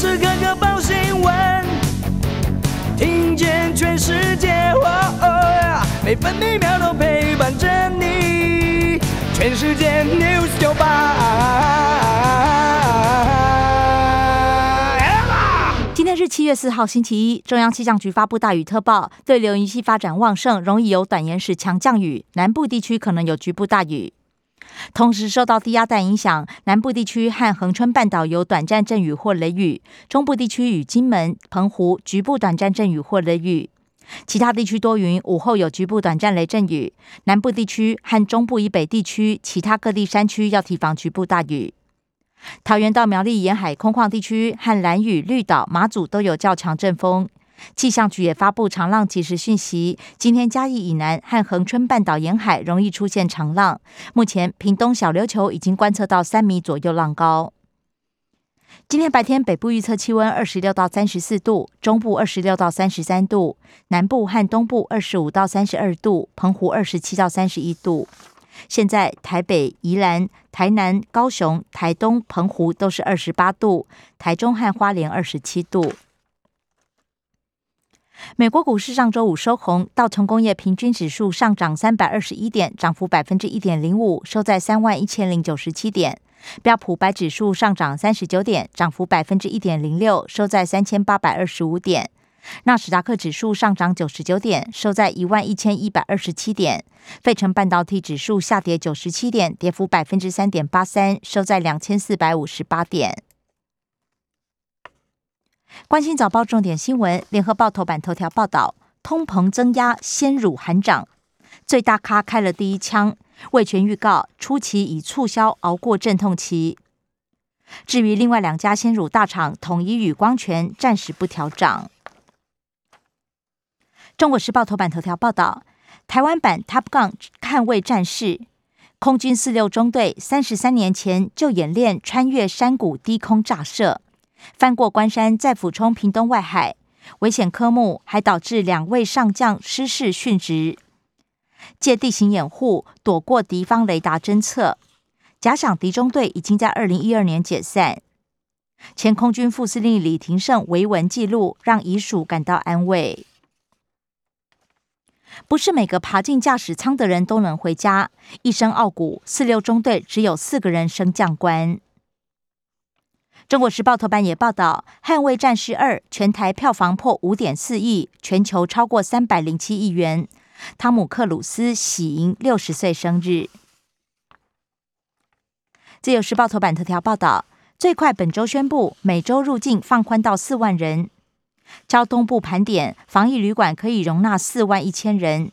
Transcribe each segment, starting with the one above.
时刻刻报新闻，听见全世界，每分每秒都陪伴着你。全世界 news 九八。今天是七月四号，星期一。中央气象局发布大雨特报，对流云系发展旺盛，容易有短延时强降雨，南部地区可能有局部大雨。同时受到低压带影响，南部地区和恒春半岛有短暂阵雨或雷雨；中部地区与金门、澎湖局部短暂阵雨或雷雨，其他地区多云，午后有局部短暂雷阵雨。南部地区和中部以北地区其他各地山区要提防局部大雨。桃园到苗栗沿海空旷地区和蓝屿、绿岛、马祖都有较强阵风。气象局也发布长浪即时讯息，今天嘉义以南和恒春半岛沿海容易出现长浪。目前屏东小琉球已经观测到三米左右浪高。今天白天北部预测气温二十六到三十四度，中部二十六到三十三度，南部和东部二十五到三十二度，澎湖二十七到三十一度。现在台北、宜兰、台南、高雄、台东、澎湖都是二十八度，台中和花莲二十七度。美国股市上周五收红，道琼工业平均指数上涨三百二十一点，涨幅百分之一点零五，收在三万一千零九十七点。标普白指数上涨三十九点，涨幅百分之一点零六，收在三千八百二十五点。纳斯达克指数上涨九十九点，收在一万一千一百二十七点。费城半导体指数下跌九十七点，跌幅百分之三点八三，收在两千四百五十八点。关心早报重点新闻，联合报头版头条报道：通膨增压，鲜乳含涨，最大咖开了第一枪。味全预告初期以促销熬过阵痛期。至于另外两家鲜乳大厂，统一与光泉暂时不调涨。中国时报头版头条报道：台湾版 Top Gun 捍卫战士，空军四六中队三十三年前就演练穿越山谷低空炸射。翻过关山，再俯冲屏东外海，危险科目还导致两位上将失事殉职。借地形掩护，躲过敌方雷达侦测。假想敌中队已经在二零一二年解散。前空军副司令李廷胜维文记录，让遗属感到安慰。不是每个爬进驾驶舱的人都能回家。一生傲骨，四六中队只有四个人升将官。中国时报头版也报道，《捍卫战士二》全台票房破五点四亿，全球超过三百零七亿元。汤姆克鲁斯喜迎六十岁生日。自由时报头版头条报道，最快本周宣布，每周入境放宽到四万人。交通部盘点，防疫旅馆可以容纳四万一千人。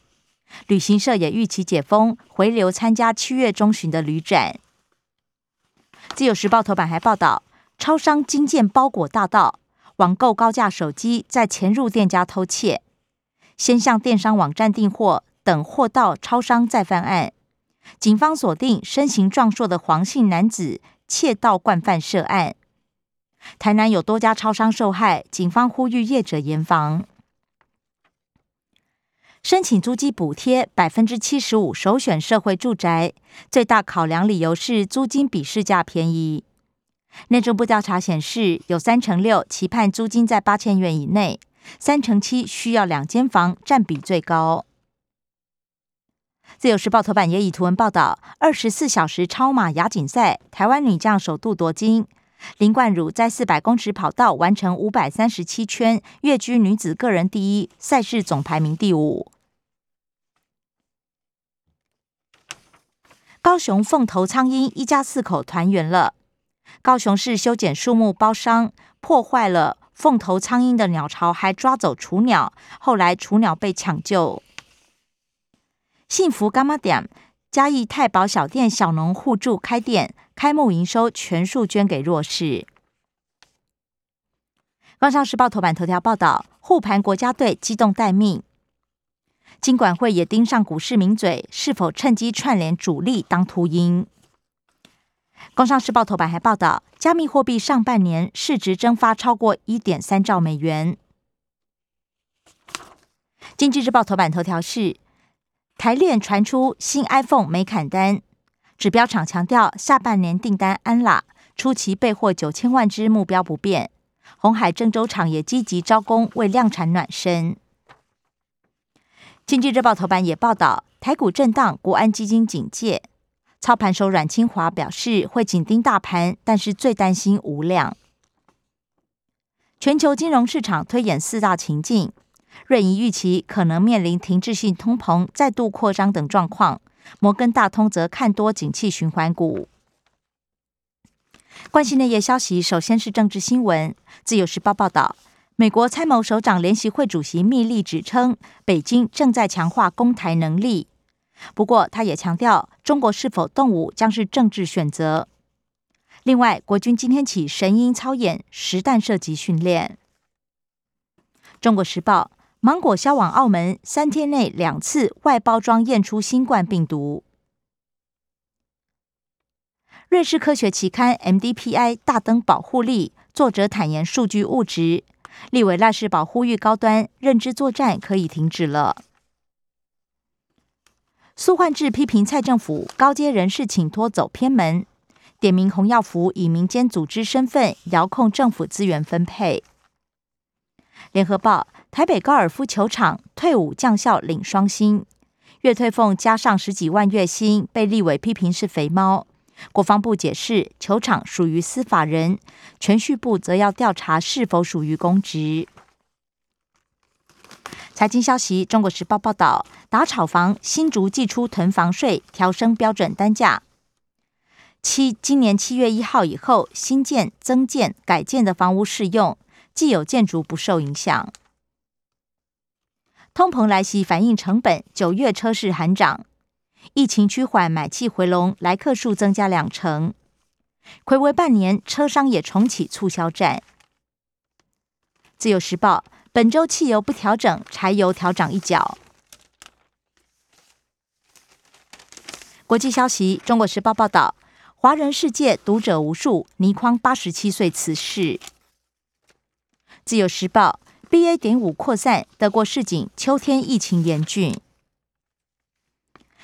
旅行社也预期解封，回流参加七月中旬的旅展。自由时报头版还报道。超商金件包裹大盗，网购高价手机，再潜入店家偷窃，先向电商网站订货，等货到超商再犯案。警方锁定身形壮硕的黄姓男子，窃盗惯犯涉案。台南有多家超商受害，警方呼吁业者严防。申请租金补贴百分之七十五，首选社会住宅，最大考量理由是租金比市价便宜。内政部调查显示，有三成六期盼租金在八千元以内，三成七需要两间房，占比最高。自由时报头版也以图文报道：二十四小时超马亚锦赛，台湾女将首度夺金。林冠儒在四百公尺跑道完成五百三十七圈，跃居女子个人第一，赛事总排名第五。高雄凤头苍鹰一家四口团圆了。高雄市修剪树木包商破坏了凤头苍鹰的鸟巢，还抓走雏鸟。后来雏鸟被抢救。幸福干妈店嘉义太保小店小农互助开店，开幕营收全数捐给弱势。工商时报头版头条报道：护盘国家队机动待命。金管会也盯上股市名嘴，是否趁机串联主力当秃鹰？工商时报头版还报道，加密货币上半年市值蒸发超过一点三兆美元。经济日报头版头条是台链传出新 iPhone 没砍单，指标厂强调下半年订单安啦，初期备货九千万只目标不变。红海郑州厂也积极招工，为量产暖身。经济日报头版也报道，台股震荡，国安基金警戒。操盘手阮清华表示，会紧盯大盘，但是最担心无量。全球金融市场推演四大情境，瑞银预期可能面临停滞性通膨再度扩张等状况。摩根大通则看多景气循环股。关心内页消息，首先是政治新闻。自由时报报道，美国参谋首长联席会主席密利指称，北京正在强化攻台能力。不过，他也强调，中国是否动武将是政治选择。另外，国军今天起神鹰操演实弹射击训练。中国时报，芒果销往澳门三天内两次外包装验出新冠病毒。瑞士科学期刊 MDPI 大灯保护力，作者坦言数据误值。立委赖世宝呼吁高端认知作战可以停止了。苏焕智批评蔡政府高阶人士请托走偏门，点名洪耀福以民间组织身份遥控政府资源分配。联合报台北高尔夫球场退伍将校领双薪，月退俸加上十几万月薪，被立委批评是肥猫。国防部解释，球场属于司法人，全序部则要调查是否属于公职。财经消息，《中国时报》报道，打炒房，新竹寄出囤房税，调升标准单价。七今年七月一号以后，新建、增建、改建的房屋适用，既有建筑不受影响。通膨来袭，反映成本，九月车市喊涨。疫情趋缓，买气回笼，来客数增加两成。暌违半年，车商也重启促销战。自由时报。本周汽油不调整，柴油调涨一角。国际消息，《中国时报》报道，华人世界读者无数，倪匡八十七岁辞世。自由时报，BA. 点五扩散，德国市井秋天疫情严峻。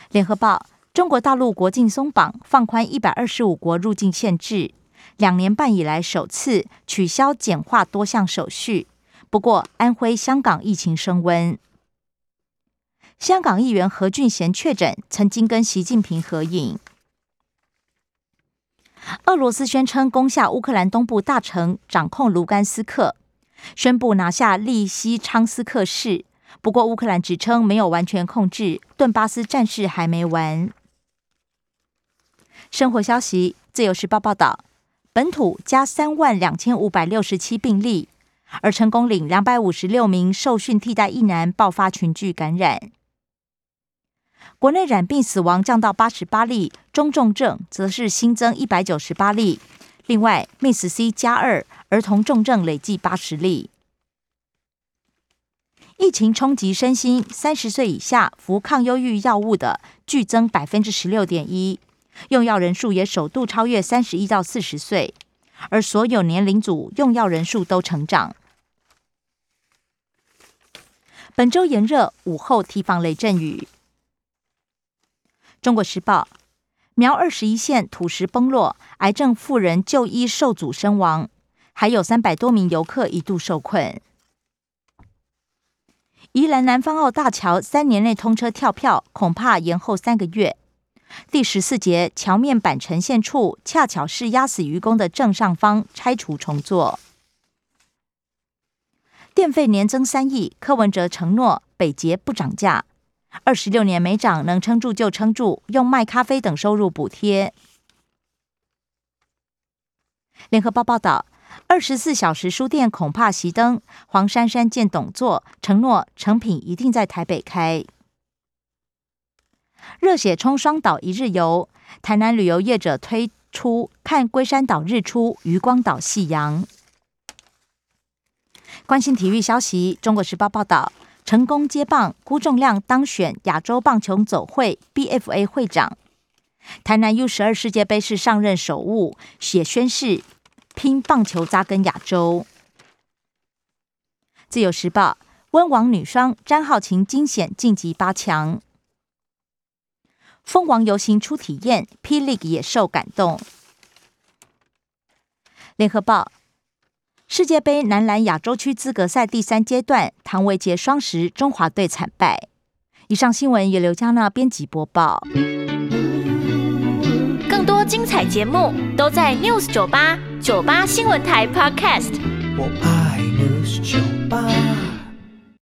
联合报，中国大陆国境松绑，放宽一百二十五国入境限制，两年半以来首次取消简化多项手续。不过，安徽、香港疫情升温。香港议员何俊贤确诊，曾经跟习近平合影。俄罗斯宣称攻下乌克兰东部大城，掌控卢甘斯克，宣布拿下利西昌斯克市。不过，乌克兰指称没有完全控制顿巴斯战事，还没完。生活消息，《自由时报》报道，本土加三万两千五百六十七病例。而成功岭两百五十六名受训替代役男爆发群聚感染，国内染病死亡降到八十八例，中重症则是新增一百九十八例。另外，Miss C 加二儿童重症累计八十例。疫情冲击身心，三十岁以下服抗忧郁药物的剧增百分之十六点一，用药人数也首度超越三十一到四十岁，而所有年龄组用药人数都成长。本周炎热，午后提防雷阵雨。中国时报：苗二十一线土石崩落，癌症妇人就医受阻身亡，还有三百多名游客一度受困。宜兰南方澳大桥三年内通车跳票，恐怕延后三个月。第十四节桥面板呈现处，恰巧是压死渔工的正上方，拆除重做。电费年增三亿，柯文哲承诺北捷不涨价，二十六年没涨，能撑住就撑住，用卖咖啡等收入补贴。联合报报道，二十四小时书店恐怕熄灯，黄珊珊见董座承诺成品一定在台北开。热血冲双岛一日游，台南旅游业者推出看龟山岛日出，渔光岛夕阳。关心体育消息，《中国时报》报道，成功接棒，辜仲亮当选亚洲棒球总会 （BFA） 会长。台南 U 十二世界杯是上任首务，写宣誓拼棒球扎根亚洲。自由时报，温网女双詹浩晴惊险晋级八强。蜂王游行初体验，霹雳也受感动。联合报。世界杯男篮亚洲区资格赛第三阶段，唐维杰双十中华队惨败。以上新闻由刘嘉娜编辑播报。更多精彩节目都在 News 九八九八新闻台 Podcast。我爱 News 酒吧。